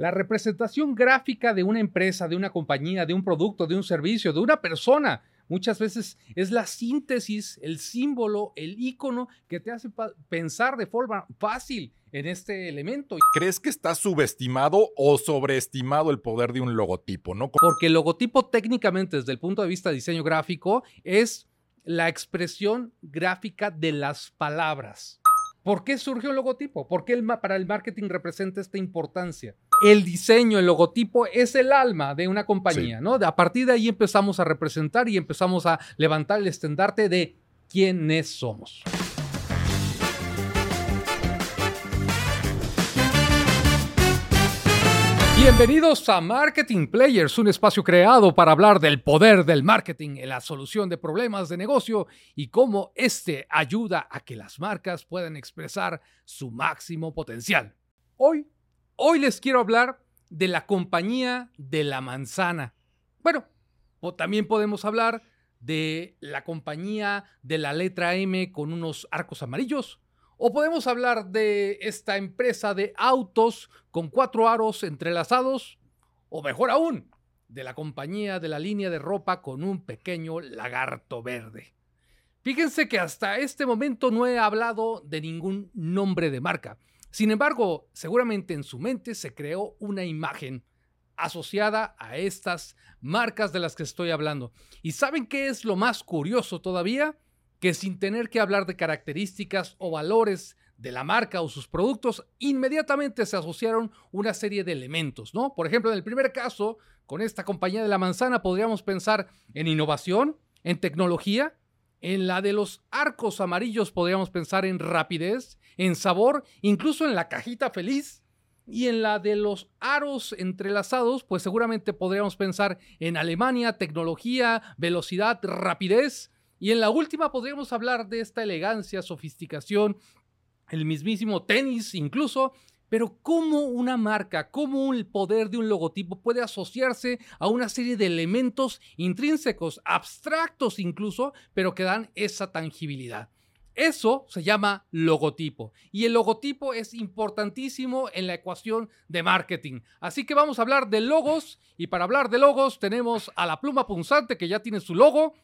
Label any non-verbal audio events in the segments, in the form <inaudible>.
La representación gráfica de una empresa, de una compañía, de un producto, de un servicio, de una persona, muchas veces es la síntesis, el símbolo, el icono que te hace pensar de forma fácil en este elemento. ¿Crees que está subestimado o sobreestimado el poder de un logotipo? ¿no? Porque el logotipo técnicamente desde el punto de vista de diseño gráfico es la expresión gráfica de las palabras. ¿Por qué surgió el logotipo? ¿Por qué para el marketing representa esta importancia? El diseño, el logotipo es el alma de una compañía, ¿no? A partir de ahí empezamos a representar y empezamos a levantar el estandarte de quiénes somos. Bienvenidos a Marketing Players, un espacio creado para hablar del poder del marketing en la solución de problemas de negocio y cómo este ayuda a que las marcas puedan expresar su máximo potencial. Hoy, hoy les quiero hablar de la compañía de la manzana. Bueno, o también podemos hablar de la compañía de la letra M con unos arcos amarillos o podemos hablar de esta empresa de autos con cuatro aros entrelazados. O mejor aún, de la compañía de la línea de ropa con un pequeño lagarto verde. Fíjense que hasta este momento no he hablado de ningún nombre de marca. Sin embargo, seguramente en su mente se creó una imagen asociada a estas marcas de las que estoy hablando. ¿Y saben qué es lo más curioso todavía? que sin tener que hablar de características o valores de la marca o sus productos, inmediatamente se asociaron una serie de elementos, ¿no? Por ejemplo, en el primer caso, con esta compañía de la manzana podríamos pensar en innovación, en tecnología, en la de los arcos amarillos podríamos pensar en rapidez, en sabor, incluso en la cajita feliz. Y en la de los aros entrelazados, pues seguramente podríamos pensar en Alemania, tecnología, velocidad, rapidez, y en la última podríamos hablar de esta elegancia, sofisticación, el mismísimo tenis incluso, pero cómo una marca, cómo el poder de un logotipo puede asociarse a una serie de elementos intrínsecos, abstractos incluso, pero que dan esa tangibilidad. Eso se llama logotipo y el logotipo es importantísimo en la ecuación de marketing. Así que vamos a hablar de logos y para hablar de logos tenemos a la pluma punzante que ya tiene su logo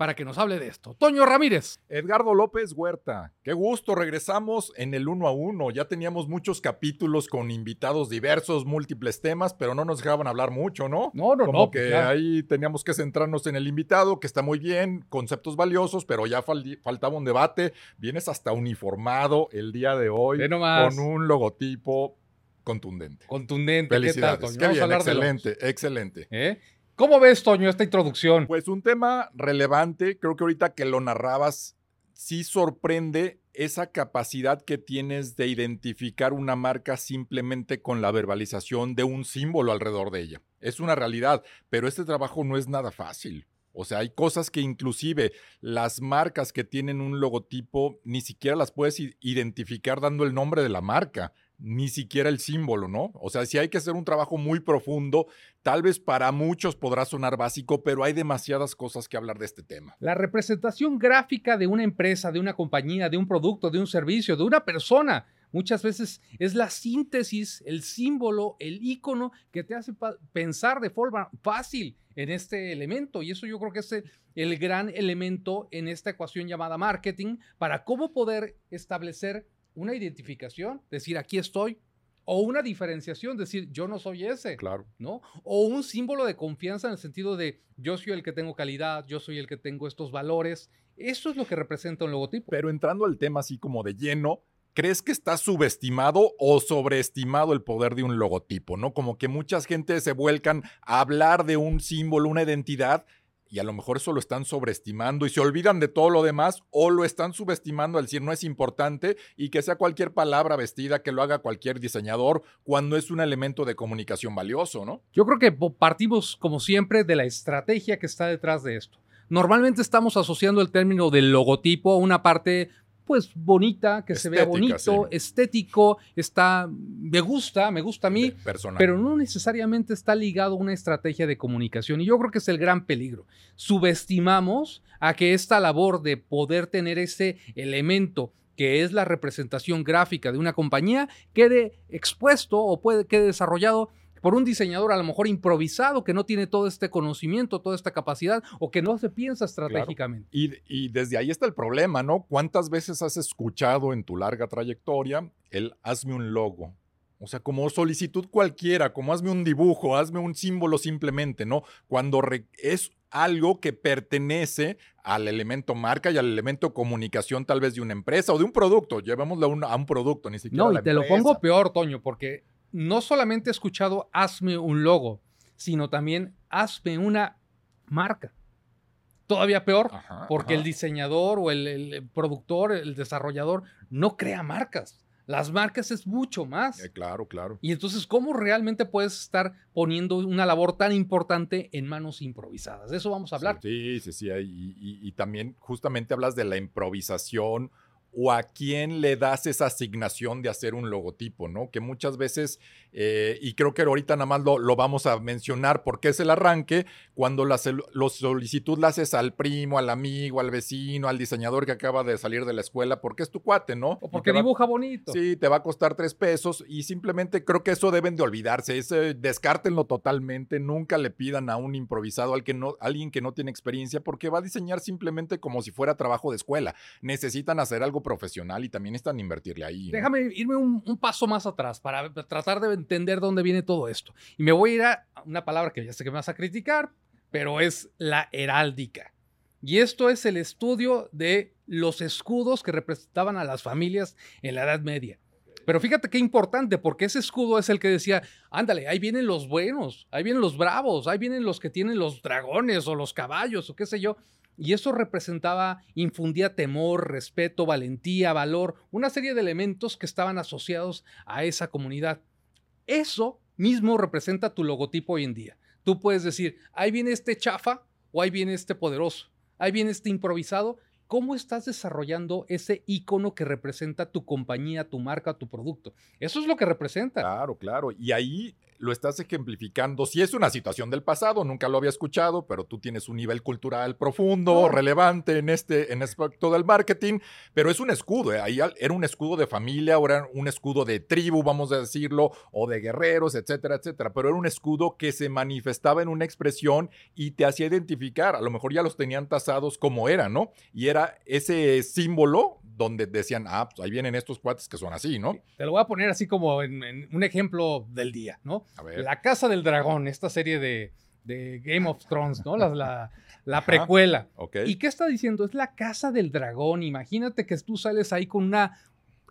para que nos hable de esto. Toño Ramírez. Edgardo López Huerta. Qué gusto, regresamos en el uno a uno. Ya teníamos muchos capítulos con invitados diversos, múltiples temas, pero no nos dejaban hablar mucho, ¿no? No, no, Como no. que ahí teníamos que centrarnos en el invitado, que está muy bien, conceptos valiosos, pero ya faltaba un debate. Vienes hasta uniformado el día de hoy con un logotipo contundente. Contundente. Felicidades. ¿Qué, bien, excelente, excelente. ¿Eh? ¿Cómo ves, Toño, esta introducción? Pues un tema relevante, creo que ahorita que lo narrabas, sí sorprende esa capacidad que tienes de identificar una marca simplemente con la verbalización de un símbolo alrededor de ella. Es una realidad, pero este trabajo no es nada fácil. O sea, hay cosas que inclusive las marcas que tienen un logotipo ni siquiera las puedes identificar dando el nombre de la marca ni siquiera el símbolo, ¿no? O sea, si hay que hacer un trabajo muy profundo, tal vez para muchos podrá sonar básico, pero hay demasiadas cosas que hablar de este tema. La representación gráfica de una empresa, de una compañía, de un producto, de un servicio, de una persona, muchas veces es la síntesis, el símbolo, el icono que te hace pensar de forma fácil en este elemento. Y eso yo creo que es el gran elemento en esta ecuación llamada marketing para cómo poder establecer una identificación, decir aquí estoy, o una diferenciación, decir yo no soy ese. Claro. ¿No? O un símbolo de confianza en el sentido de yo soy el que tengo calidad, yo soy el que tengo estos valores. Eso es lo que representa un logotipo. Pero entrando al tema así como de lleno, ¿crees que está subestimado o sobreestimado el poder de un logotipo? ¿No? Como que mucha gente se vuelcan a hablar de un símbolo, una identidad y a lo mejor eso lo están sobreestimando y se olvidan de todo lo demás o lo están subestimando al decir no es importante y que sea cualquier palabra vestida que lo haga cualquier diseñador cuando es un elemento de comunicación valioso, ¿no? Yo creo que partimos como siempre de la estrategia que está detrás de esto. Normalmente estamos asociando el término del logotipo a una parte pues bonita, que se vea bonito, estético, está, me gusta, me gusta a mí, pero no necesariamente está ligado a una estrategia de comunicación. Y yo creo que es el gran peligro. Subestimamos a que esta labor de poder tener ese elemento que es la representación gráfica de una compañía, quede expuesto o puede, quede desarrollado por un diseñador a lo mejor improvisado que no tiene todo este conocimiento, toda esta capacidad o que no se piensa estratégicamente. Y, y, desde ahí está el problema, ¿no? ¿Cuántas veces has escuchado en tu larga trayectoria el hazme un logo? O sea, como solicitud cualquiera, como hazme un dibujo, hazme un símbolo simplemente, ¿no? Cuando es algo que pertenece al elemento marca y al elemento comunicación tal vez de una empresa o de un producto. Llevémoslo a un, a un producto, ni siquiera. No, y te lo pongo peor, Toño, porque no solamente he escuchado hazme un logo, sino también hazme una marca. Todavía peor, porque el diseñador o el productor, el desarrollador, no crea marcas. Las marcas es mucho más. Eh, claro, claro. Y entonces, ¿cómo realmente puedes estar poniendo una labor tan importante en manos improvisadas? De eso vamos a hablar. Sí, sí, sí. y también justamente hablas de la improvisación o a quién le das esa asignación de hacer un logotipo, ¿no? Que muchas veces, eh, y creo que ahorita nada más lo, vamos a mencionar porque es el arranque, cuando la solicitud la haces al primo, al amigo, al vecino, al diseñador que acaba de salir de la escuela, porque es tu cuate, ¿no? O porque dibuja bonito. Sí, te va a costar tres pesos y simplemente creo que eso deben de olvidarse, ese, descártenlo totalmente, nunca le pidan a un improvisado, al que no, alguien que no tiene experiencia, porque va a diseñar simplemente como si fuera trabajo de escuela. Necesitan hacer algo profesional y también están invertirle ahí. Déjame irme un, paso más atrás para tratar de entender dónde viene todo esto. Y me voy a ir a una palabra que ya sé que me vas a criticar, pero es la heráldica. Y esto es el estudio de los escudos que representaban a las familias en la Edad Media. Pero fíjate qué importante, porque ese escudo es el que decía, ándale, ahí vienen los buenos, ahí vienen los bravos, ahí vienen los que tienen los dragones o los caballos o qué sé yo. Y eso representaba, infundía temor, respeto, valentía, valor, una serie de elementos que estaban asociados a esa comunidad. Eso mismo representa tu logotipo hoy en día. Tú puedes decir, ahí viene este chafa o ahí viene este poderoso, ahí viene este improvisado. ¿Cómo estás desarrollando ese icono que representa tu compañía, tu marca, tu producto? Eso es lo que representa. Claro, claro. Y ahí lo estás ejemplificando. Si es una situación del pasado, nunca lo había escuchado, pero tú tienes un nivel cultural profundo, relevante en este en aspecto del marketing, pero es un escudo. ¿eh? Ahí era un escudo de familia, ahora era un escudo de tribu, vamos a decirlo, o de guerreros, etcétera, etcétera. Pero era un escudo que se manifestaba en una expresión y te hacía identificar. A lo mejor ya los tenían tasados como era, ¿no? Y era ese símbolo donde decían, ah, pues ahí vienen estos cuates que son así, ¿no? Te lo voy a poner así como en, un ejemplo del día, ¿no? La Casa del Dragón, esta serie de, Game of Thrones, ¿no? La, la, precuela. ¿Y qué está diciendo? Es la Casa del Dragón. Imagínate que tú sales ahí con una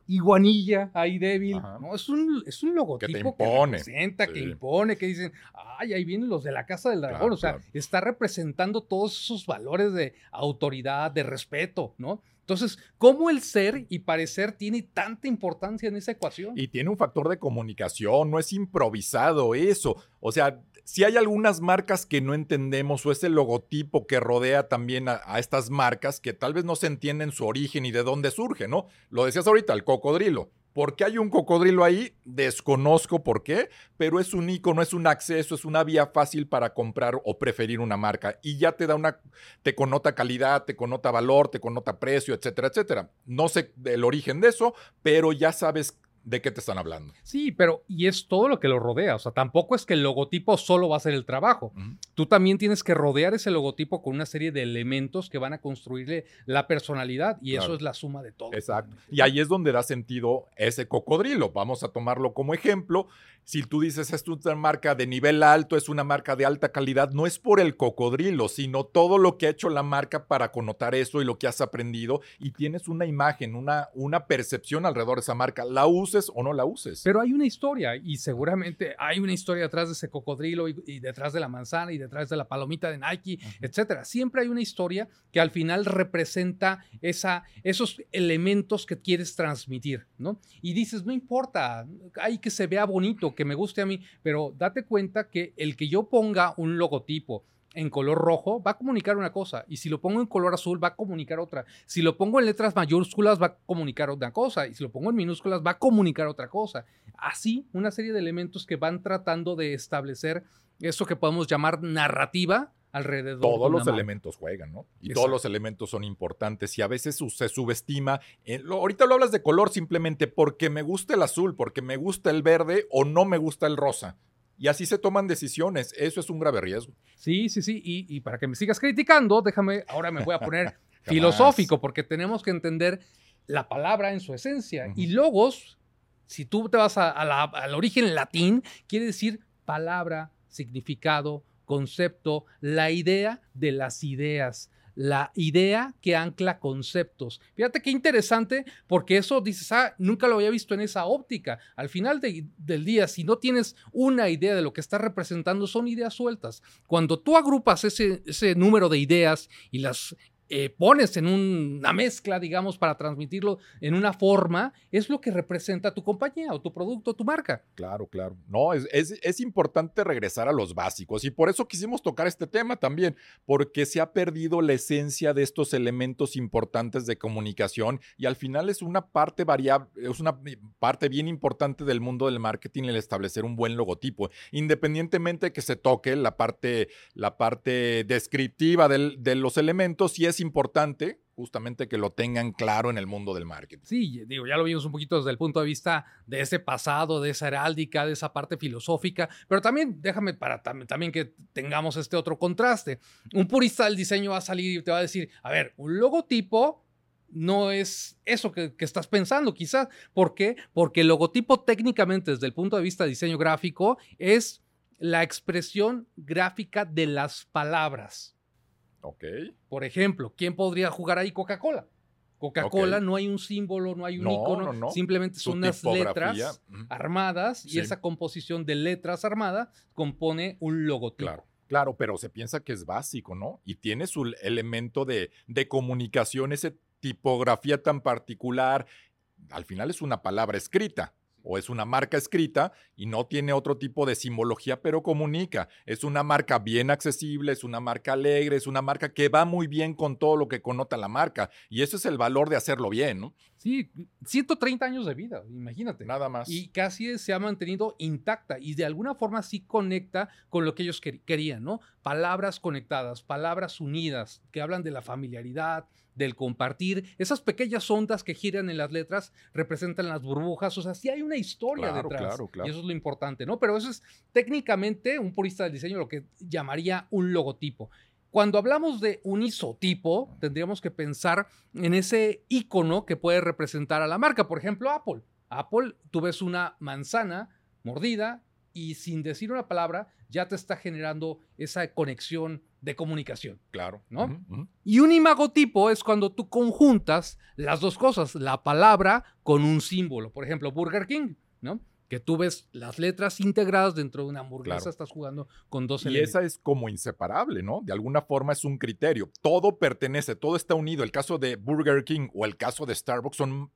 iguanilla ahí débil. ¿no? Es, un, es un logotipo que, te impone, que representa, que impone, que dicen, ay, ahí vienen los de la Casa del Dragón. o sea, está representando todos esos valores de autoridad, de respeto, ¿no? Entonces, ¿cómo el ser y parecer tiene tanta importancia en esa ecuación? Y tiene un factor de comunicación, no es improvisado eso. O sea, si hay algunas marcas que no entendemos o ese logotipo que rodea también a, estas marcas que tal vez no se entienden su origen y de dónde surge, ¿no? Lo decías ahorita, el cocodrilo. ¿Por qué hay un cocodrilo ahí? Desconozco por qué, pero es un icono, es un acceso, es una vía fácil para comprar o preferir una marca y ya te da una, te connota calidad, te connota valor, te connota precio, etcétera, etcétera. No sé el origen de eso, pero ya sabes de qué te están hablando. Sí, pero y es todo lo que lo rodea. O sea, tampoco es que el logotipo solo va a hacer el trabajo. Tú también tienes que rodear ese logotipo con una serie de elementos que van a construirle la personalidad y eso es la suma de todo. Exacto. Y ahí es donde da sentido ese cocodrilo. Vamos a tomarlo como ejemplo. Si tú dices es una marca de nivel alto, es una marca de alta calidad, no es por el cocodrilo, sino todo lo que ha hecho la marca para connotar eso y lo que has aprendido y tienes una imagen, una, una percepción alrededor de esa marca. La uses o no la uses. Pero hay una historia y seguramente hay una historia detrás de ese cocodrilo y, detrás de la manzana y detrás de la palomita de Nike, etcétera. Siempre hay una historia que al final representa esa, esos elementos que quieres transmitir, ¿no? Y dices, no importa, hay que se vea bonito, que me guste a mí, pero date cuenta que el que yo ponga un logotipo en color rojo va a comunicar una cosa y si lo pongo en color azul va a comunicar otra. Si lo pongo en letras mayúsculas va a comunicar otra cosa y si lo pongo en minúsculas va a comunicar otra cosa. Así, una serie de elementos que van tratando de establecer eso que podemos llamar narrativa alrededor. Todos los elementos juegan, ¿no? Y todos los elementos son importantes y a veces se subestima. ahorita lo hablas de color simplemente porque me gusta el azul, porque me gusta el verde o no me gusta el rosa. y así se toman decisiones. Eso es un grave riesgo. Sí, sí, sí. Y, y para que me sigas criticando, déjame, ahora me voy a poner <laughs> filosófico, porque tenemos que entender la palabra en su esencia. Y logos, si tú te vas al origen latín, quiere decir palabra, significado, concepto, la idea de las ideas la idea que ancla conceptos. Fíjate qué interesante, porque eso dices, ah, nunca lo había visto en esa óptica. Al final del día, si no tienes una idea de lo que estás representando, son ideas sueltas. Cuando tú agrupas ese, ese número de ideas y las eh, pones en una mezcla, digamos, para transmitirlo en una forma, es lo que representa tu compañía o tu producto, tu marca. Claro, claro. No, es, es, importante regresar a los básicos y por eso quisimos tocar este tema también, porque se ha perdido la esencia de estos elementos importantes de comunicación y al final es una parte variable, es una parte bien importante del mundo del marketing el establecer un buen logotipo, independientemente de que se toque la parte, la parte descriptiva de los elementos, y es importante justamente que lo tengan claro en el mundo del marketing. Sí, digo, ya lo vimos un poquito desde el punto de vista de ese pasado, de esa heráldica, de esa parte filosófica, pero también déjame para también que tengamos este otro contraste. Un purista del diseño va a salir y te va a decir, a ver, un logotipo no es eso que, que, estás pensando, quizás. ¿Por qué? Porque el logotipo técnicamente desde el punto de vista de diseño gráfico es la expresión gráfica de las palabras. Ok. Por ejemplo, ¿quién podría jugar ahí Coca-Cola? Coca-Cola no hay un símbolo, no hay un icono, simplemente son unas letras armadas y esa composición de letras armadas compone un logotipo. Claro. Claro, pero se piensa que es básico, ¿no? Y tiene su elemento de, de comunicación, esa tipografía tan particular. Al final es una palabra escrita o es una marca escrita y no tiene otro tipo de simbología, pero comunica. Es una marca bien accesible, es una marca alegre, es una marca que va muy bien con todo lo que connota la marca. Y eso es el valor de hacerlo bien, ¿no? Sí, 130 años de vida, imagínate. Nada más. Y casi se ha mantenido intacta y de alguna forma sí conecta con lo que ellos querían, ¿no? Palabras conectadas, palabras unidas, que hablan de la familiaridad, del compartir. Esas pequeñas ondas que giran en las letras representan las burbujas. O sea, sí hay una historia detrás. Claro, claro. Y eso es lo importante, ¿no? Pero eso es técnicamente un purista del diseño lo que llamaría un logotipo. Cuando hablamos de un isotipo, tendríamos que pensar en ese icono que puede representar a la marca. Por ejemplo, Apple. Apple, tú ves una manzana mordida y sin decir una palabra ya te está generando esa conexión de comunicación. Claro. ¿No? Y un imagotipo es cuando tú conjuntas las dos cosas, la palabra con un símbolo. Por ejemplo, Burger King, ¿no? Que tú ves las letras integradas dentro de una hamburguesa, estás jugando con dos y Y esa es como inseparable, ¿no? De alguna forma es un criterio. Todo pertenece, todo está unido. El caso de Burger King o el caso de Starbucks son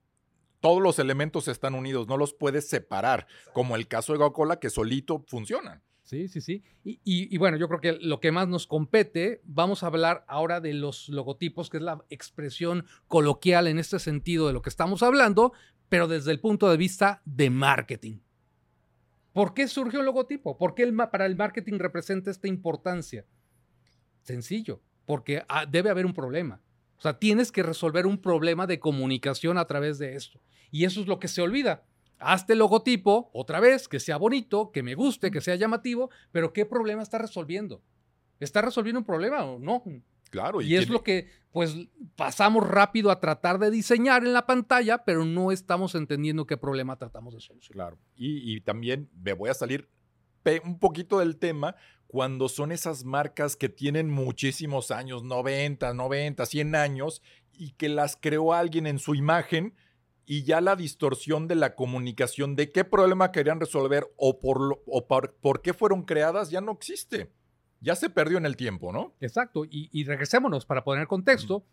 todos los elementos están unidos, no los puedes separar, como el caso de Coca-Cola que solito funcionan. Sí, sí, sí. Y, bueno, yo creo que lo que más nos compete, vamos a hablar ahora de los logotipos, que es la expresión coloquial en este sentido de lo que estamos hablando, pero desde el punto de vista de marketing. ¿Por qué surgió un logotipo? ¿Por qué para el marketing representa esta importancia? Sencillo, porque ah, debe haber un problema. O sea, tienes que resolver un problema de comunicación a través de esto. Y eso es lo que se olvida hazte el logotipo otra vez, que sea bonito, que me guste, que sea llamativo, pero ¿qué problema está resolviendo? ¿Está resolviendo un problema o no? Claro. Y, es lo que, pues, pasamos rápido a tratar de diseñar en la pantalla, pero no estamos entendiendo qué problema tratamos de solucionar. Claro. Y, y también me voy a salir un poquito del tema cuando son esas marcas que tienen muchísimos años, 90, 90, 100 años, y que las creó alguien en su imagen y ya la distorsión de la comunicación de qué problema querían resolver o por, o por, qué fueron creadas ya no existe. Ya se perdió en el tiempo, ¿no? Exacto. Y, regresémonos para poner contexto.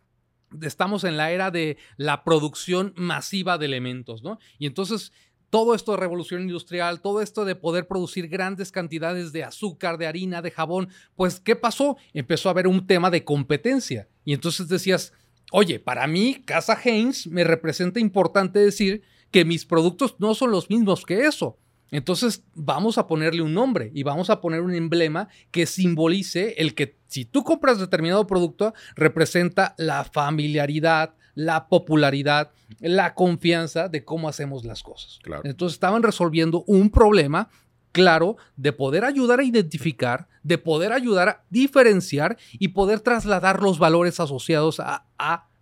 Estamos en la era de la producción masiva de elementos, ¿no? Y entonces todo esto de revolución industrial, todo esto de poder producir grandes cantidades de azúcar, de harina, de jabón, pues ¿qué pasó? Empezó a haber un tema de competencia. Y entonces decías, Oye, para mí, Casa Heinz me representa importante decir que mis productos no son los mismos que eso. Entonces vamos a ponerle un nombre y vamos a poner un emblema que simbolice el que si tú compras determinado producto representa la familiaridad, la popularidad, la confianza de cómo hacemos las cosas. Entonces estaban resolviendo un problema claro de poder ayudar a identificar, de poder ayudar a diferenciar y poder trasladar los valores asociados a,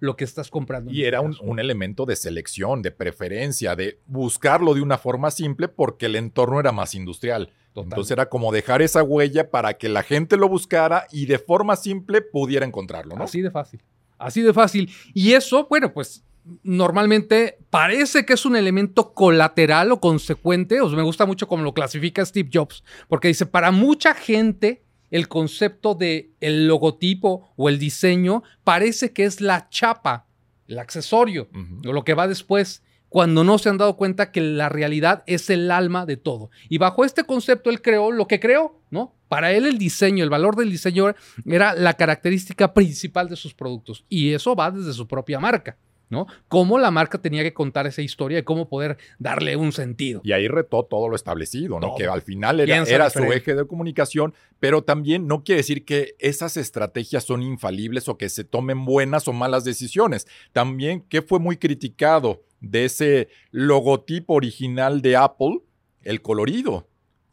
lo que estás comprando. Y era un, elemento de selección, de preferencia, de buscarlo de una forma simple porque el entorno era más industrial. Entonces era como dejar esa huella para que la gente lo buscara y de forma simple pudiera encontrarlo, ¿no? Así de fácil. Así de fácil. Y eso, bueno, pues normalmente parece que es un elemento colateral o consecuente, o me gusta mucho como lo clasifica Steve Jobs, porque dice, para mucha gente el concepto de el logotipo o el diseño parece que es la chapa, el accesorio, o lo que va después, cuando no se han dado cuenta que la realidad es el alma de todo. Y bajo este concepto él creó lo que creó, ¿no? Para él el diseño, el valor del diseño era la característica principal de sus productos y eso va desde su propia marca. ¿No? Cómo la marca tenía que contar esa historia y cómo poder darle un sentido. Y ahí retó todo lo establecido, ¿no? Que al final era, era su eje de comunicación, pero también no quiere decir que esas estrategias son infalibles o que se tomen buenas o malas decisiones. También que fue muy criticado de ese logotipo original de Apple, el colorido.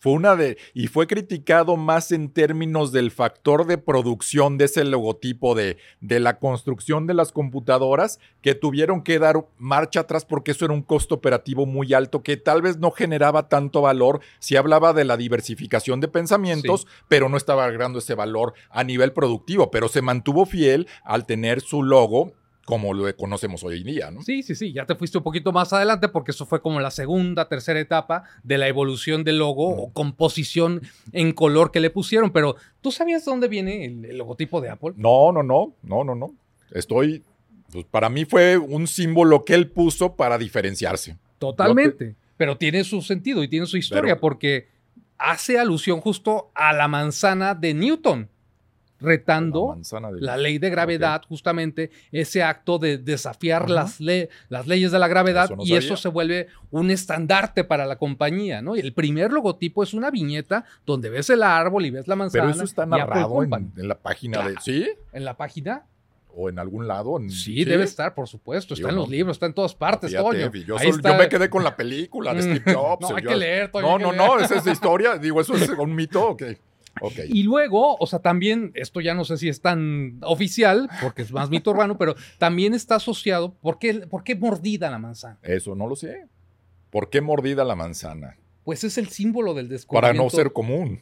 Fue una de. Y fue criticado más en términos del factor de producción de ese logotipo de, de la construcción de las computadoras, que tuvieron que dar marcha atrás porque eso era un costo operativo muy alto que tal vez no generaba tanto valor. Si hablaba de la diversificación de pensamientos, pero no estaba agregando ese valor a nivel productivo, pero se mantuvo fiel al tener su logo como lo conocemos hoy en día, ¿no? Sí, sí, sí, ya te fuiste un poquito más adelante porque eso fue como la segunda, tercera etapa de la evolución del logo o composición en color que le pusieron, pero ¿tú sabías de dónde viene el, logotipo de Apple? No, no, no, no, no, no. Estoy, pues para mí fue un símbolo que él puso para diferenciarse. Totalmente, pero tiene su sentido y tiene su historia porque hace alusión justo a la manzana de Newton retando la, ley de gravedad, justamente ese acto de desafiar las, las, leyes de la gravedad y eso se vuelve un estandarte para la compañía, ¿no? Y el primer logotipo es una viñeta donde ves el árbol y ves la manzana. Pero eso está narrado en, la página de... ¿Sí? En la página o en algún lado. sí, debe estar, por supuesto. Está en los libros, está en todas partes, Toño. Yo, me quedé con la película de <laughs> Steve Jobs. no, hay que leer, Toño. No, no, no, esa es la historia. Digo, eso es <laughs> un mito, Y luego, o sea, también, esto ya no sé si es tan oficial, porque es más mito urbano, pero también está asociado, ¿por qué, ¿por qué mordida la manzana? Eso no lo sé. ¿Por qué mordida la manzana? Pues es el símbolo del descubrimiento. Para no ser común.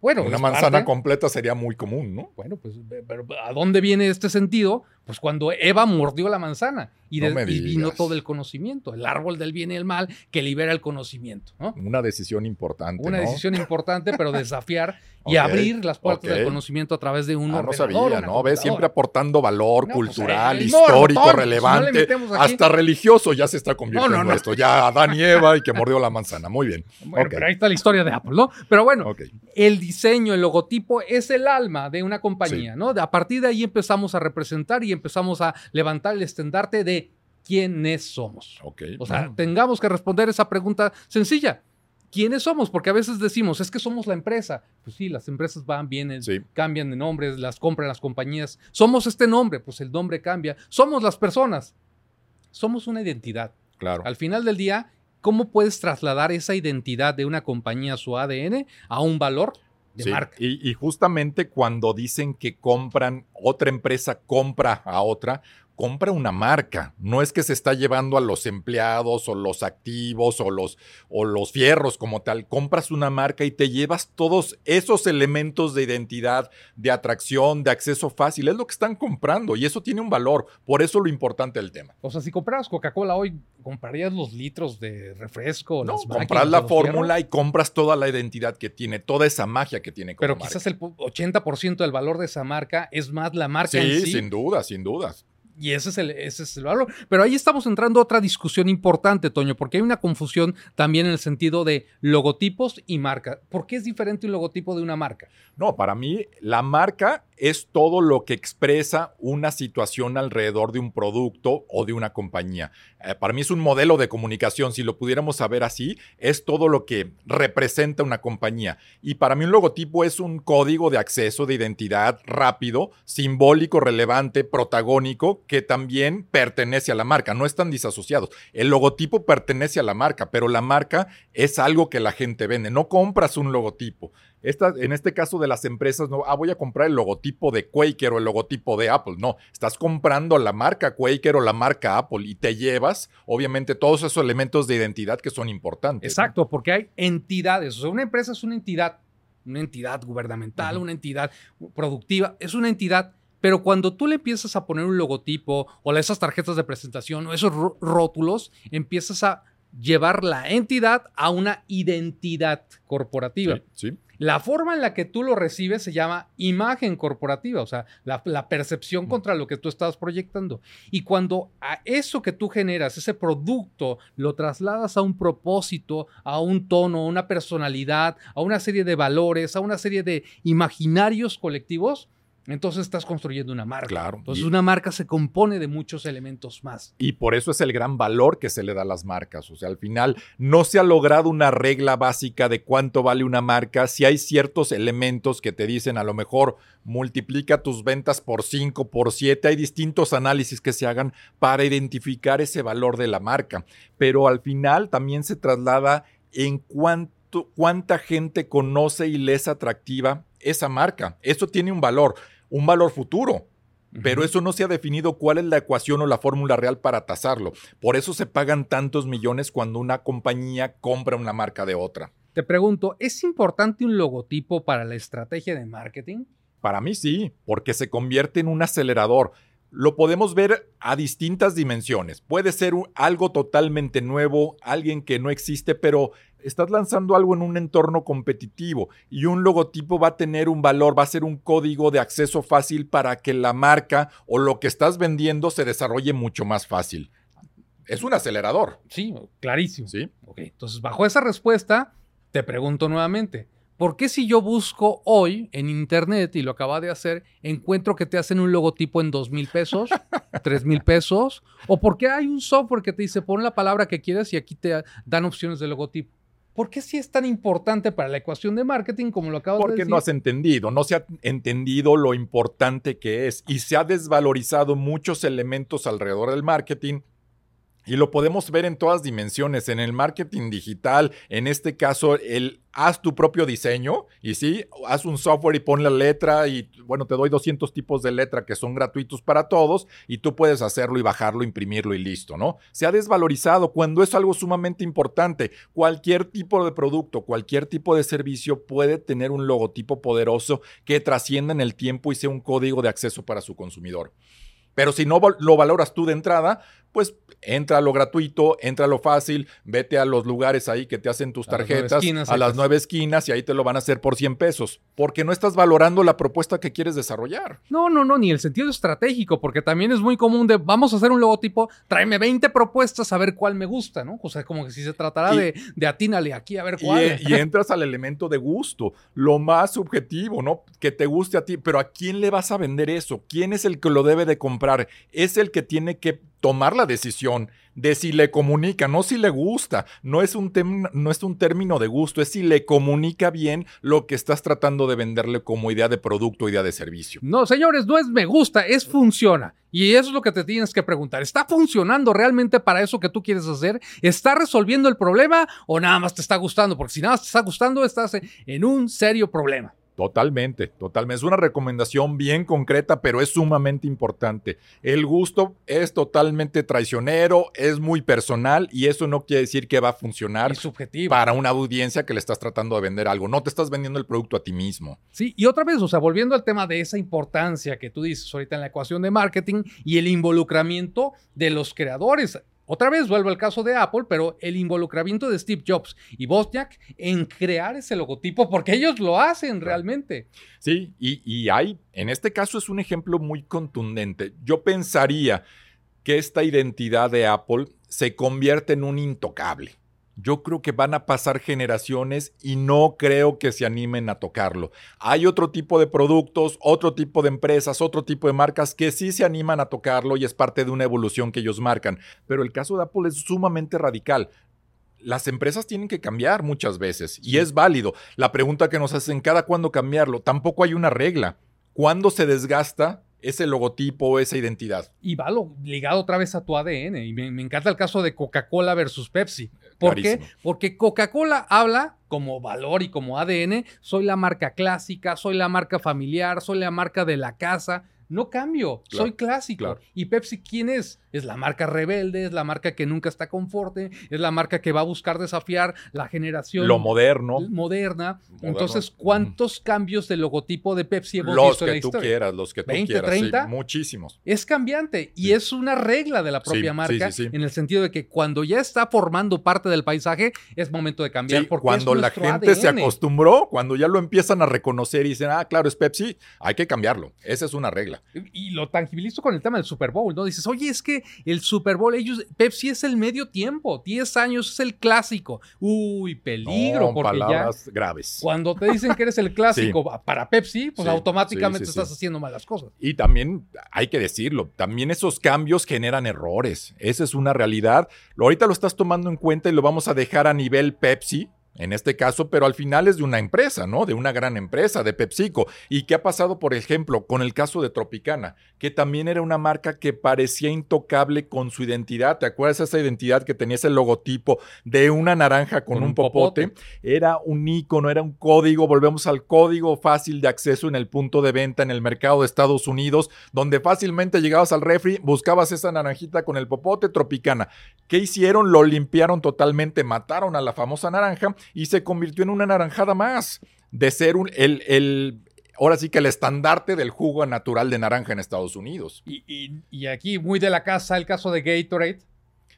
Bueno, una manzana completa sería muy común, ¿no? Bueno, pues, pero ¿a dónde viene este sentido? Pues cuando Eva mordió la manzana y, vino todo el conocimiento, el árbol del bien y el mal que libera el conocimiento. ¿no? Una decisión importante. Una decisión importante, pero desafiar <laughs> y abrir las puertas del conocimiento a través de un ah, No sabía, ¿no? Ves, siempre aportando valor pues, cultural, histórico, relevante, hasta religioso ya se está convirtiendo en esto. Ya Adán y Eva y que mordió la manzana. Muy bien. Bueno, pero ahí está la historia de Apple, ¿no? Pero bueno, el diseño, el logotipo es el alma de una compañía, ¿no? A partir de ahí empezamos a representar y empezamos a levantar el estandarte de quiénes somos. O sea, tengamos que responder esa pregunta sencilla. ¿Quiénes somos? Porque a veces decimos, es que somos la empresa. Pues sí, las empresas van, vienen, cambian de nombres, las compran las compañías. Somos este nombre, pues el nombre cambia. Somos las personas. Somos una identidad. Claro. Al final del día, ¿cómo puedes trasladar esa identidad de una compañía, su ADN, a un valor de marca? Y, y justamente cuando dicen que compran, otra empresa compra a otra, compra una marca. No es que se está llevando a los empleados o los activos o los, o los fierros como tal. Compras una marca y te llevas todos esos elementos de identidad, de atracción, de acceso fácil. Es lo que están comprando y eso tiene un valor. Por eso lo importante del tema. O sea, si compras Coca-Cola hoy, ¿comprarías los litros de refresco? No, compras la fórmula y compras toda la identidad que tiene, toda esa magia que tiene. Pero quizás el 80% del valor de esa marca es más la marca sí, en sí. sin duda, sin duda. Y ese es, el, ese es el valor. Pero ahí estamos entrando a otra discusión importante, Toño, porque hay una confusión también en el sentido de logotipos y marca. ¿Por qué es diferente un logotipo de una marca? No, para mí la marca es todo lo que expresa una situación alrededor de un producto o de una compañía. Eh, para mí es un modelo de comunicación, si lo pudiéramos saber así, es todo lo que representa una compañía. Y para mí un logotipo es un código de acceso, de identidad rápido, simbólico, relevante, protagónico, que también pertenece a la marca, no están disasociados. El logotipo pertenece a la marca, pero la marca es algo que la gente vende. No compras un logotipo. Esta, en este caso de las empresas, no, ah, voy a comprar el logotipo de Quaker o el logotipo de Apple. No, estás comprando la marca Quaker o la marca Apple y te llevas, obviamente, todos esos elementos de identidad que son importantes. Exacto, porque hay entidades. O sea, una empresa es una entidad una entidad gubernamental, una entidad productiva, es una entidad, pero cuando tú le empiezas a poner un logotipo o esas tarjetas de presentación o esos rótulos, empiezas a llevar la entidad a una identidad corporativa. sí. La forma en la que tú lo recibes se llama imagen corporativa, o sea, la, percepción contra lo que tú estás proyectando. Y cuando a eso que tú generas, ese producto, lo trasladas a un propósito, a un tono, a una personalidad, a una serie de valores, a una serie de imaginarios colectivos, entonces estás construyendo una marca. Claro. Entonces una marca se compone de muchos elementos más. Y por eso es el gran valor que se le da a las marcas. O sea, al final no se ha logrado una regla básica de cuánto vale una marca. Si hay ciertos elementos que te dicen a lo mejor multiplica tus ventas por 5, por 7, hay distintos análisis que se hagan para identificar ese valor de la marca. Pero al final también se traslada en cuánto, cuánta gente conoce y le es atractiva esa marca. Eso tiene un valor, un valor futuro. Pero eso no se ha definido cuál es la ecuación o la fórmula real para tasarlo. Por eso se pagan tantos millones cuando una compañía compra una marca de otra. Te pregunto, ¿es importante un logotipo para la estrategia de marketing? Para mí sí, porque se convierte en un acelerador lo podemos ver a distintas dimensiones. Puede ser algo totalmente nuevo, alguien que no existe, pero estás lanzando algo en un entorno competitivo y un logotipo va a tener un valor, va a ser un código de acceso fácil para que la marca o lo que estás vendiendo se desarrolle mucho más fácil. Es un acelerador. Sí, clarísimo. Sí. entonces, bajo esa respuesta, te pregunto nuevamente. ¿Por qué si yo busco hoy en internet, y lo acaba de hacer, encuentro que te hacen un logotipo en dos mil pesos, <laughs> tres mil pesos? ¿O por qué hay un software que te dice pon la palabra que quieras y aquí te dan opciones de logotipo? ¿Por qué si es tan importante para la ecuación de marketing como lo acabas de decir? Porque no has entendido, no se ha entendido lo importante que es y se ha desvalorizado muchos elementos alrededor del marketing y lo podemos ver en todas dimensiones, en el marketing digital, en este caso, el haz tu propio diseño y sí, haz un software y pon la letra y bueno, te doy 200 tipos de letra que son gratuitos para todos y tú puedes hacerlo y bajarlo, imprimirlo y listo, ¿no? Se ha desvalorizado cuando es algo sumamente importante. Cualquier tipo de producto, cualquier tipo de servicio puede tener un logotipo poderoso que trascienda en el tiempo y sea un código de acceso para su consumidor. Pero si no lo valoras tú de entrada, pues entra a lo gratuito, entra a lo fácil, vete a los lugares ahí que te hacen tus tarjetas, a las nueve esquinas y ahí te lo van a hacer por 100 pesos, porque no estás valorando la propuesta que quieres desarrollar. No, no, no, ni el sentido estratégico, porque también es muy común de vamos a hacer un logotipo, tráeme 20 propuestas a ver cuál me gusta, ¿no? O sea, como que si se tratara de, de atínale aquí a ver cuál. Y, y entras al elemento de gusto, lo más subjetivo, ¿no? Que te guste a ti, pero ¿a quién le vas a vender eso? ¿Quién es el que lo debe de comprar? Es el que tiene que tomar la decisión de si le comunica, no si le gusta. No es, un no es un término de gusto, es si le comunica bien lo que estás tratando de venderle como idea de producto, idea de servicio. No, señores, no es me gusta, es funciona. Y eso es lo que te tienes que preguntar. ¿Está funcionando realmente para eso que tú quieres hacer? ¿Está resolviendo el problema o nada más te está gustando? Porque si nada más te está gustando, estás en un serio problema. Totalmente, totalmente. Es una recomendación bien concreta, pero es sumamente importante. El gusto es totalmente traicionero, es muy personal y eso no quiere decir que va a funcionar subjetivo. para una audiencia que le estás tratando de vender algo. No te estás vendiendo el producto a ti mismo. Sí, y otra vez, o sea, volviendo al tema de esa importancia que tú dices ahorita en la ecuación de marketing y el involucramiento de los creadores. Otra vez vuelvo al caso de Apple, pero el involucramiento de Steve Jobs y Bosniak en crear ese logotipo, porque ellos lo hacen realmente. Sí, y, y hay, en este caso es un ejemplo muy contundente. Yo pensaría que esta identidad de Apple se convierte en un intocable yo creo que van a pasar generaciones y no creo que se animen a tocarlo. Hay otro tipo de productos, otro tipo de empresas, otro tipo de marcas que sí se animan a tocarlo y es parte de una evolución que ellos marcan. Pero el caso de Apple es sumamente radical. Las empresas tienen que cambiar muchas veces y es válido. La pregunta que nos hacen, ¿cada cuándo cambiarlo? Tampoco hay una regla. ¿Cuándo se desgasta ese logotipo, esa identidad. Y va ligado otra vez a tu ADN. Y me, encanta el caso de Coca-Cola versus Pepsi. ¿Por qué? Porque Coca-Cola habla como valor y como ADN, soy la marca clásica, soy la marca familiar, soy la marca de la casa. No cambio, soy clásico. ¿Y Pepsi quién es? Es la marca rebelde, es la marca que nunca está conforte, es la marca que va a buscar desafiar la generación. Lo moderno. Moderna. Entonces, ¿cuántos cambios de logotipo de Pepsi hemos los visto en la historia? Los que tú quieras, los que tú 20, quieras. 30, muchísimos. Es cambiante y es una regla de la propia marca en el sentido de que cuando ya está formando parte del paisaje, es momento de cambiar. Porque cuando la gente se acostumbró, cuando ya lo empiezan a reconocer y dicen, ah, claro, es Pepsi, hay que cambiarlo. Esa es una regla. Y lo tangibilizo con el tema del Super Bowl, ¿no? Dices, oye, es que el Super Bowl, ellos, Pepsi es el medio tiempo, 10 años es el clásico. Uy, peligro, porque palabras graves. Cuando te dicen que eres el <laughs> clásico para Pepsi, pues automáticamente estás haciendo malas cosas. Y también hay que decirlo, también esos cambios generan errores. Esa es una realidad. Ahorita lo estás tomando en cuenta y lo vamos a dejar a nivel Pepsi, en este caso, pero al final es de una empresa, ¿no? De una gran empresa, de PepsiCo. ¿Y qué ha pasado, por ejemplo, con el caso de Tropicana? Que también era una marca que parecía intocable con su identidad. ¿Te acuerdas esa identidad que tenía ese logotipo de una naranja con, un, popote? Era un icono, era un código. Volvemos al código fácil de acceso en el punto de venta en el mercado de Estados Unidos, donde fácilmente llegabas al refri, buscabas esa naranjita con el popote Tropicana. ¿Qué hicieron? Lo limpiaron totalmente, mataron a la famosa naranja y se convirtió en una naranjada más de ser un, el, el, ahora sí que el estandarte del jugo natural de naranja en Estados Unidos. Y, aquí, muy de la casa, el caso de Gatorade.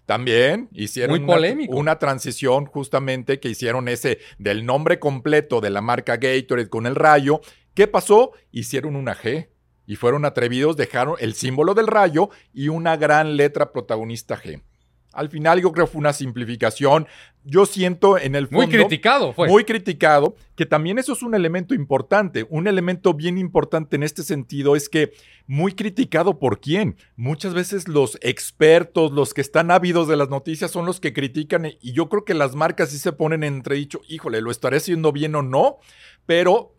También hicieron Una, una, transición justamente que hicieron ese del nombre completo de la marca Gatorade con el rayo. ¿Qué pasó? Hicieron una G y fueron atrevidos, dejaron el símbolo del rayo y una gran letra protagonista G. Al final yo creo que fue una simplificación. Yo siento en el fondo... Muy criticado fue. Muy criticado, que también eso es un elemento importante. Un elemento bien importante en este sentido es que muy criticado por quién. Muchas veces los expertos, los que están ávidos de las noticias son los que critican y yo creo que las marcas sí se ponen en entredicho, híjole, ¿lo estaré haciendo bien o no? Pero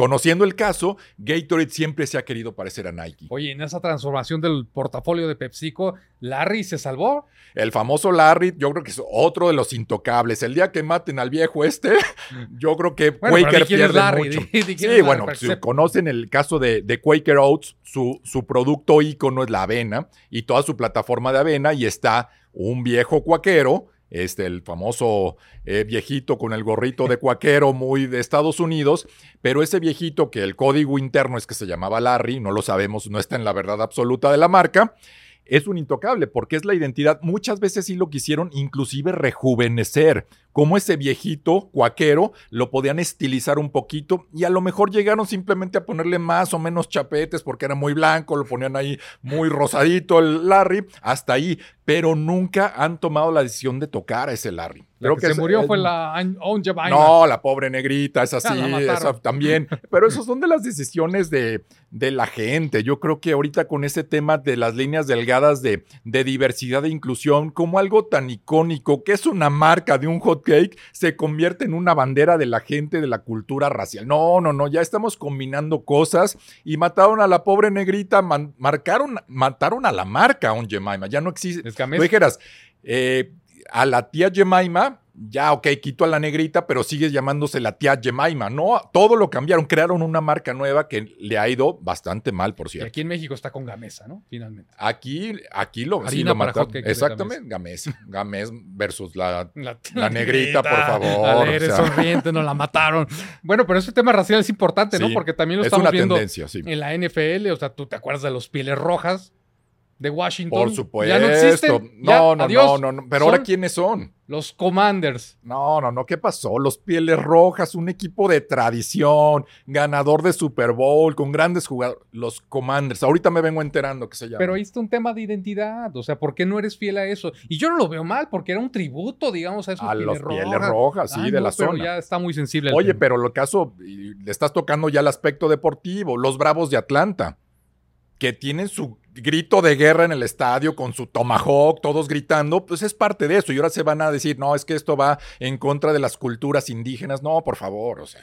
Conociendo el caso, Gatorade siempre se ha querido parecer a Nike. Oye, en esa transformación del portafolio de PepsiCo, ¿Larry se salvó? El famoso Larry, yo creo que es otro de los intocables. El día que maten al viejo este, yo creo que Quaker pierde mucho. sí, bueno, si conocen el caso de, Quaker Oats, su, su producto ícono es la avena y toda su plataforma de avena y está un viejo cuaquero este, el famoso eh, viejito con el gorrito de cuaquero muy de Estados Unidos, pero ese viejito que el código interno es que se llamaba Larry, no lo sabemos, no está en la verdad absoluta de la marca, es un intocable porque es la identidad. Muchas veces sí lo quisieron inclusive rejuvenecer, como ese viejito cuaquero, lo podían estilizar un poquito y a lo mejor llegaron simplemente a ponerle más o menos chapetes porque era muy blanco, lo ponían ahí muy rosadito el Larry, hasta ahí, pero nunca han tomado la decisión de tocar a ese Larry. Lo que, se murió fue la No, la pobre negrita, es <laughs> así, esa también. Pero esas <laughs> son de las decisiones de, de, la gente. Yo creo que ahorita con ese tema de las líneas delgadas de, de diversidad e inclusión, como algo tan icónico que es una marca de un hot cake se convierte en una bandera de la gente de la cultura racial. No, no, no, ya estamos combinando cosas y mataron a la pobre negrita, marcaron, mataron a la marca un Jemima, ya no existe. Tú dijeras, eh, a la tía Jemima ya, ok, quito a la negrita, pero sigue llamándose la tía Jemima. No, todo lo cambiaron, crearon una marca nueva que le ha ido bastante mal, por cierto. Y aquí en México está con Gamesa, ¿no? Finalmente. Aquí, aquí lo, sí, lo mataron. Exactamente, Gamesa. Gamesa versus la, la, negrita, por favor. Eres sonriente, no la mataron. Bueno, pero ese tema racial es importante, ¿no? Porque también lo estamos viendo en la NFL. O sea, tú te acuerdas de los pieles rojas de Washington. Por supuesto. Ya no existen. No, no, no, no, Pero ahora, ¿quiénes son? Los Commanders. No, no, no. ¿Qué pasó? Los Pieles Rojas, un equipo de tradición, ganador de Super Bowl, con grandes jugadores. Los Commanders. Ahorita me vengo enterando que se llama. Pero ahí está un tema de identidad. O sea, ¿por qué no eres fiel a eso? Y yo no lo veo mal, porque era un tributo, digamos, a esos a los Pieles Rojas, sí, de la pero zona. ya está muy sensible. Oye, pero lo caso, le estás tocando ya el aspecto deportivo. Los Bravos de Atlanta que tienen su grito de guerra en el estadio con su tomahawk, todos gritando, pues es parte de eso. Y ahora se van a decir, no, es que esto va en contra de las culturas indígenas. No, por favor, o sea.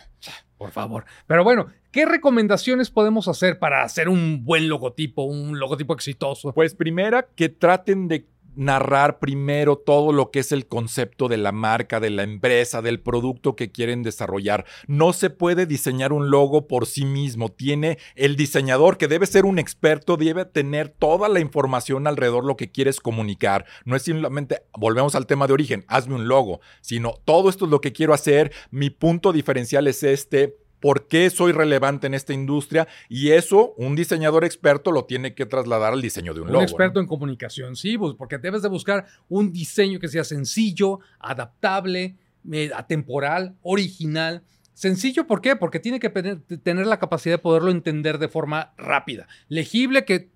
Por favor. Pero bueno, ¿qué recomendaciones podemos hacer para hacer un buen logotipo, un logotipo exitoso? Pues primera, que traten de narrar primero todo lo que es el concepto de la marca, de la empresa, del producto que quieren desarrollar. No se puede diseñar un logo por sí mismo. Tiene el diseñador que debe ser un experto, debe tener toda la información alrededor de lo que quieres comunicar. No es simplemente, volvemos al tema de origen, hazme un logo, sino todo esto es lo que quiero hacer, mi punto diferencial es este, por qué soy relevante en esta industria y eso un diseñador experto lo tiene que trasladar al diseño de un, logo. Un experto en comunicación, sí, pues, porque debes de buscar un diseño que sea sencillo, adaptable, eh, atemporal, original. Sencillo, ¿por qué? Porque tiene que tener la capacidad de poderlo entender de forma rápida, legible, que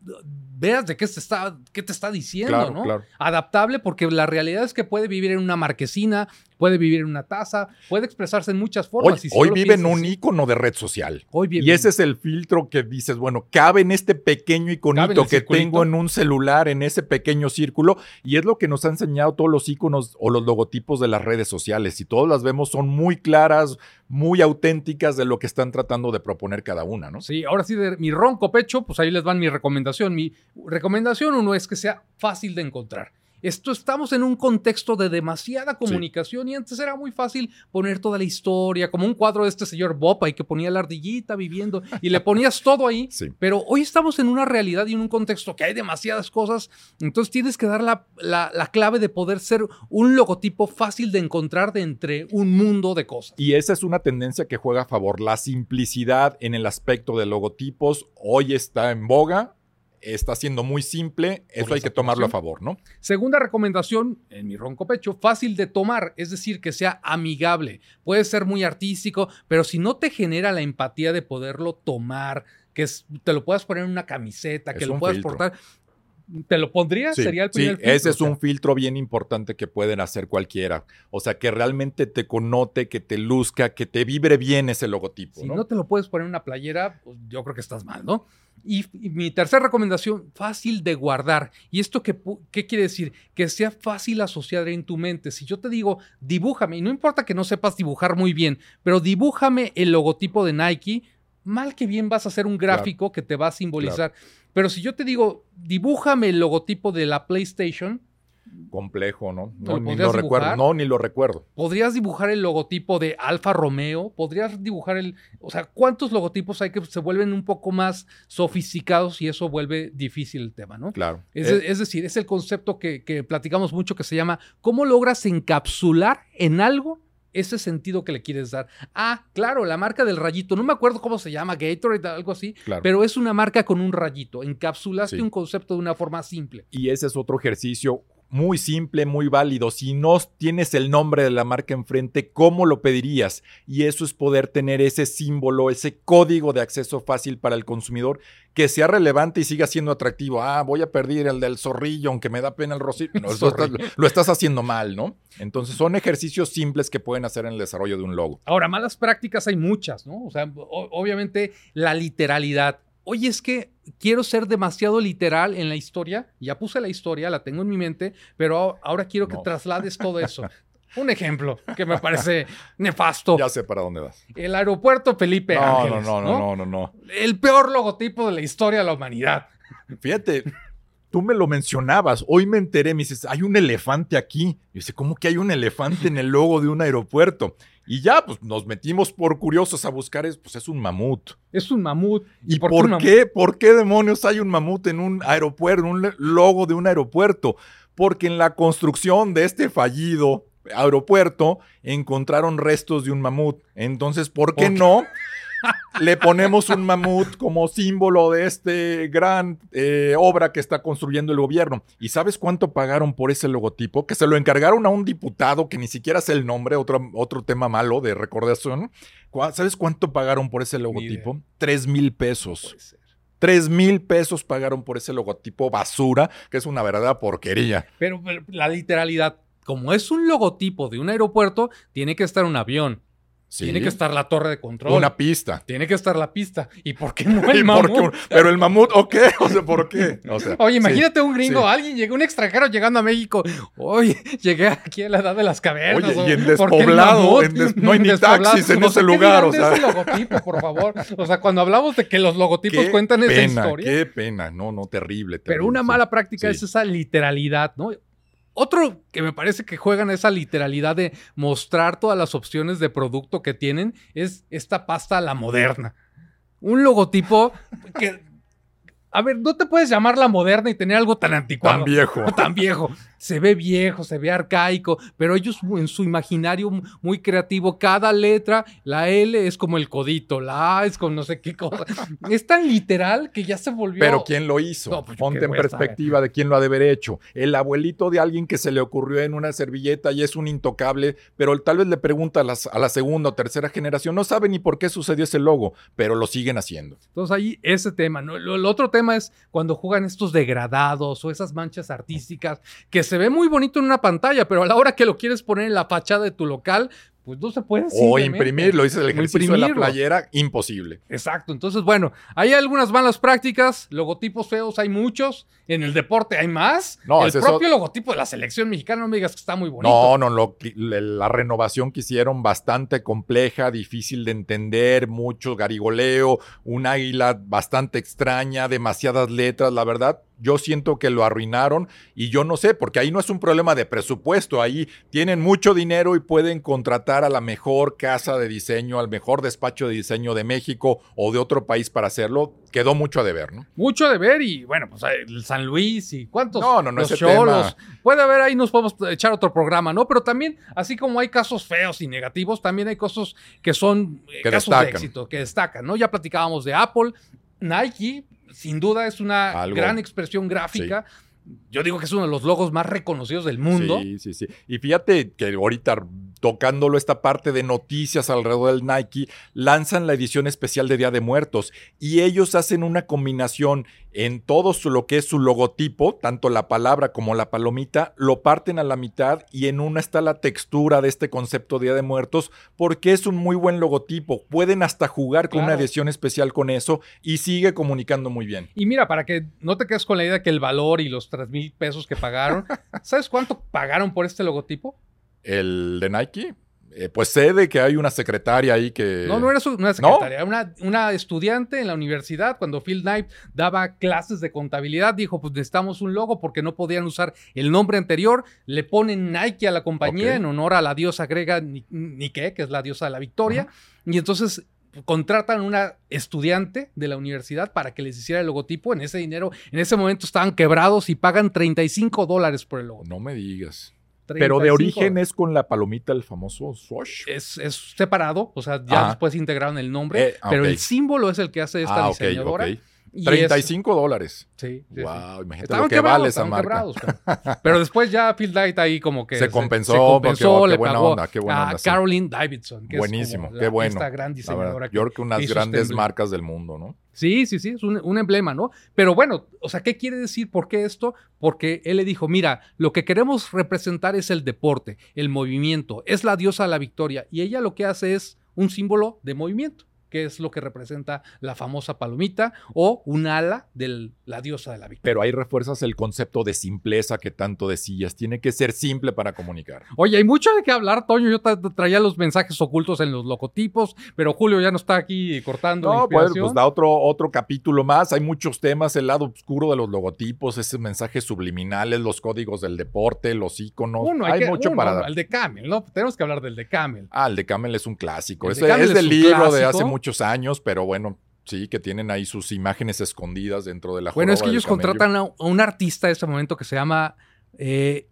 veas de qué, te está, qué te está diciendo, ¿no? Adaptable porque la realidad es que puede vivir en una marquesina, puede vivir en una taza, puede expresarse en muchas formas. Hoy, vive en un icono de red social. Hoy y ese es el filtro que dices, bueno, cabe en este pequeño iconito que tengo en un celular, en ese pequeño círculo, y es lo que nos ha enseñado todos los iconos o los logotipos de las redes sociales. Y todas las vemos son muy claras, muy auténticas de lo que están tratando de proponer cada una, ¿no? Sí, ahora sí, de mi ronco pecho, pues ahí les van mi recomendación. Mi recomendación uno es que sea fácil de encontrar. Esto estamos en un contexto de demasiada comunicación y antes era muy fácil poner toda la historia, como un cuadro de este señor Bob ahí que ponía la ardillita viviendo y le ponías todo ahí. Pero hoy estamos en una realidad y en un contexto que hay demasiadas cosas, entonces tienes que dar la, la clave de poder ser un logotipo fácil de encontrar de entre un mundo de cosas. Y esa es una tendencia que juega a favor, la simplicidad en el aspecto de logotipos hoy está en boga está siendo muy simple, eso hay que tomarlo a favor, ¿no? Segunda recomendación, en mi ronco pecho, fácil de tomar, es decir, que sea amigable. Puede ser muy artístico, pero si no te genera la empatía de poderlo tomar, que te lo puedas poner en una camiseta, que lo puedas portar, ¿Te lo pondría? Sería el primer sí, Ese es un filtro bien importante que pueden hacer cualquiera. O sea, que realmente te connote, que te luzca, que te vibre bien ese logotipo. Si no, te lo puedes poner en una playera, pues yo creo que estás mal, ¿no? Y, mi tercera recomendación, fácil de guardar. ¿Y esto qué, qué, quiere decir? Que sea fácil asociar en tu mente. Si yo te digo, dibújame, y no importa que no sepas dibujar muy bien, pero dibújame el logotipo de Nike, mal que bien vas a hacer un gráfico que te va a simbolizar. Pero si yo te digo, dibújame el logotipo de la PlayStation, complejo, ¿no? No, ni lo recuerdo. No, ni lo recuerdo. ¿Podrías dibujar el logotipo de Alfa Romeo? ¿Podrías dibujar el. O sea, ¿cuántos logotipos hay que se vuelven un poco más sofisticados y eso vuelve difícil el tema, ¿no? Claro. Es, eh, decir, es el concepto que, que platicamos mucho que se llama ¿Cómo logras encapsular en algo ese sentido que le quieres dar. Ah, claro, la marca del rayito. No me acuerdo cómo se llama, Gatorade, algo así. Pero es una marca con un rayito. Encapsulaste un concepto de una forma simple. Y ese es otro ejercicio muy simple, muy válido. Si no tienes el nombre de la marca enfrente, ¿cómo lo pedirías? Y eso es poder tener ese símbolo, ese código de acceso fácil para el consumidor que sea relevante y siga siendo atractivo. Ah, voy a perder el del zorrillo, aunque me da pena el rosito. <laughs> No, lo estás haciendo mal, ¿no? Entonces son ejercicios simples que pueden hacer en el desarrollo de un logo. Ahora, malas prácticas hay muchas, ¿no? O sea, obviamente la literalidad oye, es que quiero ser demasiado literal en la historia, ya puse la historia, la tengo en mi mente, pero ahora quiero que traslades todo <laughs> eso. Un ejemplo que me parece nefasto. Ya sé para dónde vas. El aeropuerto Felipe no, Ángeles. No, no, no, no, no, no. El peor logotipo de la historia de la humanidad. Fíjate, tú me lo mencionabas. Hoy me enteré, me dices, hay un elefante aquí. Y dice, ¿cómo que hay un elefante en el logo de un aeropuerto? Y ya, pues nos metimos por curiosos a buscar, es, pues es un mamut. Es un mamut. ¿Y, por, qué, por, qué, demonios hay un mamut en un aeropuerto, en un logo de un aeropuerto? Porque en la construcción de este fallido aeropuerto encontraron restos de un mamut. Entonces, ¿por qué no? Le ponemos un mamut como símbolo de este gran eh, obra que está construyendo el gobierno. ¿Y sabes cuánto pagaron por ese logotipo? Que se lo encargaron a un diputado que ni siquiera es el nombre, otro, otro tema malo de recordación. ¿Sabes cuánto pagaron por ese logotipo? Tres mil pesos. Tres mil pesos pagaron por ese logotipo basura, que es una verdadera porquería. pero la literalidad, como es un logotipo de un aeropuerto, tiene que estar un avión Tiene que estar la torre de control. Una pista. Tiene que estar la pista. ¿Y por qué <laughs> no el mamut? pero el mamut, ¿o qué? O sea, ¿por qué? Oye, imagínate un gringo, alguien llegó, un extranjero llegando a México. Oye, llegué aquí a la edad de las cavernas. Oye, y en despoblado, no hay ni <laughs> taxis en ese lugar. O sea, ese logotipo, por favor. O sea, cuando hablamos de que los logotipos cuentan esa historia. Qué pena, no, no, terrible. terrible pero una mala práctica es esa literalidad, ¿no? Otro que me parece que juegan esa literalidad de mostrar todas las opciones de producto que tienen es esta pasta a la moderna. Un logotipo que a ver, no te puedes llamar la moderna y tener algo tan anticuado. Tan viejo. <laughs> Tan viejo. Se ve viejo, se ve arcaico, pero ellos en su imaginario muy creativo, cada letra, la L es como el codito, la A es con no sé qué cosa. <laughs> Es tan literal que ya se volvió. Pero ¿quién lo hizo? Pues, Ponte en perspectiva de quién lo ha de haber hecho. El abuelito de alguien que se le ocurrió en una servilleta y es un intocable, pero tal vez le pregunta a, a la segunda o tercera generación, no sabe ni por qué sucedió ese logo, pero lo siguen haciendo. Entonces ahí ese tema, ¿no? el otro tema es cuando juegan estos degradados o esas manchas artísticas que se ve muy bonito en una pantalla, pero a la hora que lo quieres poner en la fachada de tu local, pues no se puede. O imprimirlo, dice el ejercicio de la playera, imposible. Exacto. Entonces, bueno, hay algunas malas prácticas, logotipos feos hay muchos, en el deporte hay más. No, el propio logotipo de la selección mexicana, no me digas que está muy bonito. No, no, la renovación que hicieron bastante compleja, difícil de entender, mucho garigoleo, un águila bastante extraña, demasiadas letras, la verdad, yo siento que lo arruinaron y yo no sé, porque ahí no es un problema de presupuesto, ahí tienen mucho dinero y pueden contratar a la mejor casa de diseño, al mejor despacho de diseño de México o de otro país para hacerlo. Quedó mucho a deber, ¿no? Mucho a deber y bueno, pues el San Luis y cuántos no, no, no, ese tema. Puede haber ahí nos podemos echar otro programa, ¿no? Pero también, así como hay casos feos y negativos, también hay cosas que son eh, casos de éxito, que destacan, ¿no? Ya platicábamos de Apple, Nike, sin duda es una gran expresión gráfica. Yo digo que es uno de los logos más reconocidos del mundo. Sí, sí, sí. Y fíjate que ahorita tocándolo esta parte de noticias alrededor del Nike, lanzan la edición especial de Día de Muertos y ellos hacen una combinación en todo lo que es su logotipo, tanto la palabra como la palomita, lo parten a la mitad y en una está la textura de este concepto Día de Muertos porque es un muy buen logotipo. Pueden hasta jugar con una edición especial con eso y sigue comunicando muy bien. Y mira, para que no te quedes con la idea que el valor y los 3 mil pesos que pagaron, <laughs> ¿sabes cuánto pagaron por este logotipo? El de Nike. Eh, pues sé de que hay una secretaria ahí que... No, no era una secretaria, una, una, estudiante en la universidad, cuando Phil Knight daba clases de contabilidad, dijo, pues necesitamos un logo porque no podían usar el nombre anterior, le ponen Nike a la compañía en honor a la diosa griega Nike, que es la diosa de la victoria, y entonces contratan una estudiante de la universidad para que les hiciera el logotipo, en ese dinero, en ese momento estaban quebrados y pagan 35 dólares por el logo. No me digas. Pero de origen es con la palomita, el famoso Swoosh. Es, separado, o sea, ya después integraron el nombre, eh, pero el símbolo es el que hace esta ah, diseñadora. 35 dólares. Sí. wow, imagínate lo que vale esa marca. pero, después ya Phil Knight ahí como que se compensó, se, compensó le buena onda, qué buena a Caroline Davidson, que Buenísimo, qué bueno. Esta gran diseñadora. Yo creo que unas grandes marcas del mundo, ¿no? Sí, sí, sí, es un, un, emblema, ¿no? Pero bueno, o sea, ¿qué quiere decir? ¿Por qué esto? Porque él le dijo, mira, lo que queremos representar es el deporte, el movimiento, es la diosa de la victoria, y ella lo que hace es un símbolo de movimiento que es lo que representa la famosa palomita o un ala de la diosa de la victoria. Pero ahí refuerzas el concepto de simpleza que tanto decías. Tiene que ser simple para comunicar. Oye, hay mucho de qué hablar, Toño. Yo traía los mensajes ocultos en los logotipos, pero Julio ya no está aquí cortando. No, pues, pues da otro, otro capítulo más. Hay muchos temas, el lado oscuro de los logotipos, esos mensajes subliminales, los códigos del deporte, los iconos. hay, mucho para El de Camel, ¿no? Tenemos que hablar del de Camel. Ah, el de Camel es un clásico. es, es del libro de hace mucho muchos años, pero bueno, sí, que tienen ahí sus imágenes escondidas dentro de la Bueno, es que ellos contratan a, un artista en ese momento que se llama eh,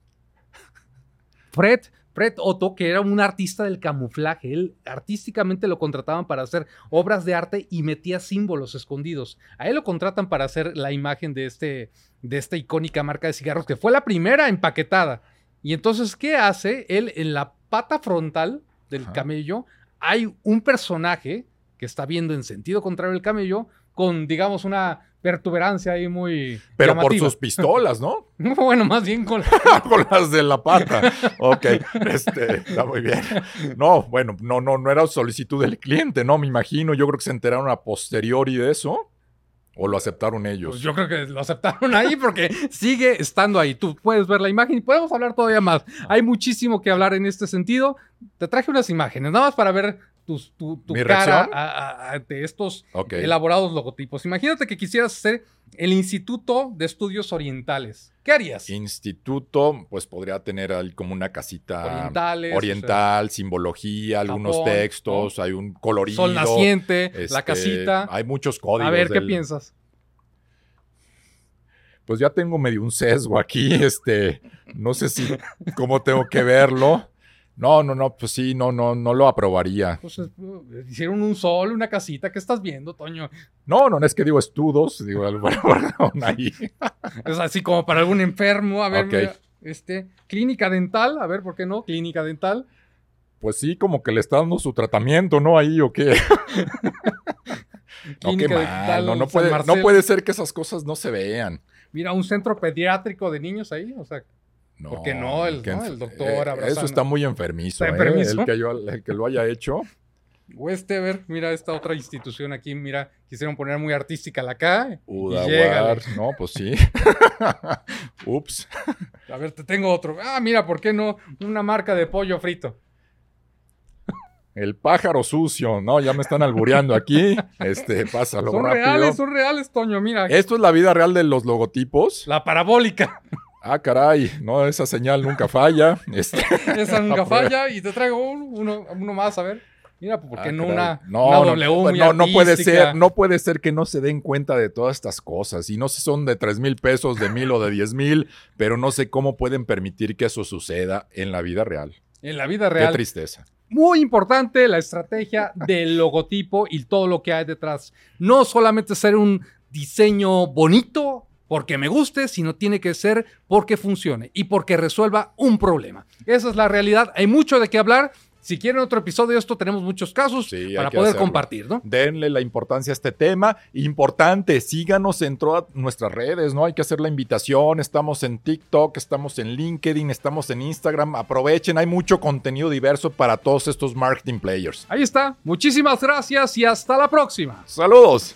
Fred. Fred Otto, que era un artista del camuflaje, él artísticamente lo contrataban para hacer obras de arte y metía símbolos escondidos. A él lo contratan para hacer la imagen de, este, de esta icónica marca de cigarros, que fue la primera empaquetada. Y entonces, ¿qué hace? Él en la pata frontal del camello hay un personaje que está viendo en sentido contrario el camello con, digamos, una pertuberancia ahí muy. Pero por sus pistolas, <laughs> ¿no? bueno, más bien con, <laughs> con las de la pata. Ok, este, está muy bien. No, bueno, no, no, no era solicitud del cliente, ¿no? Me imagino, yo creo que se enteraron a posteriori de eso. ¿O lo aceptaron ellos? Pues yo creo que lo aceptaron ahí porque sigue estando ahí. Tú puedes ver la imagen y podemos hablar todavía más. Hay muchísimo que hablar en este sentido. Te traje unas imágenes, nada más para ver tu, cara de estos elaborados logotipos. Imagínate que quisieras hacer el Instituto de Estudios Orientales. ¿Qué harías? Instituto, pues podría tener como una casita oriental, simbología, algunos textos, hay un colorido. Sol naciente, la este, casita. Hay muchos códigos. A ver, ¿qué piensas? Pues ya tengo medio un sesgo aquí, este, no sé si cómo tengo que verlo. No, no, no, pues sí, no, no, no lo aprobaría. Pues hicieron un sol, una casita, ¿qué estás viendo, Toño? No, no, es que digo estudos, digo, <laughs> ahí. <laughs> es así como para algún enfermo, a ver, este, clínica dental, a ver, ¿por qué no? Clínica dental. Pues sí, como que le está dando su tratamiento, ¿no? Ahí o qué. <laughs> no, qué mal. no, no, puede, no puede ser que esas cosas no se vean. Mira, un centro pediátrico de niños ahí, o sea. No, Porque no, el, doctor eh, Eso está muy enfermizo, ¿eh? el, que lo haya hecho. O este, a ver, mira esta otra institución aquí, mira, quisieron poner muy artística la K. no, pues sí. <laughs> Ups. A ver, te tengo otro. Ah, mira, ¿por qué no? Una marca de pollo frito. El pájaro sucio, no, ya me están albureando aquí. Este, pásalo son rápido. Son reales, son reales, Toño, mira. Esto es la vida real de los logotipos. La parabólica. Ah, caray, no, esa señal nunca falla. <laughs> Este, esa nunca <laughs> falla y te traigo uno, uno más, a ver. Mira, ¿por qué ah, no una, no, W no, no, puede ser, no puede ser que no se den cuenta de todas estas cosas. Y no sé si son de 3 mil pesos, de mil o de 10 mil, pero no sé cómo pueden permitir que eso suceda en la vida real. En la vida real. Qué tristeza. Muy importante la estrategia del logotipo y todo lo que hay detrás. No solamente ser un diseño bonito, porque me guste, sino tiene que ser porque funcione y porque resuelva un problema. Esa es la realidad. Hay mucho de qué hablar. Si quieren otro episodio de esto, tenemos muchos casos para poder compartir, ¿no? Denle la importancia a este tema. Importante, síganos en todas nuestras redes, ¿no? Hay que hacer la invitación. Estamos en TikTok, estamos en LinkedIn, estamos en Instagram. Aprovechen, hay mucho contenido diverso para todos estos marketing players. Ahí está. Muchísimas gracias y hasta la próxima. Saludos.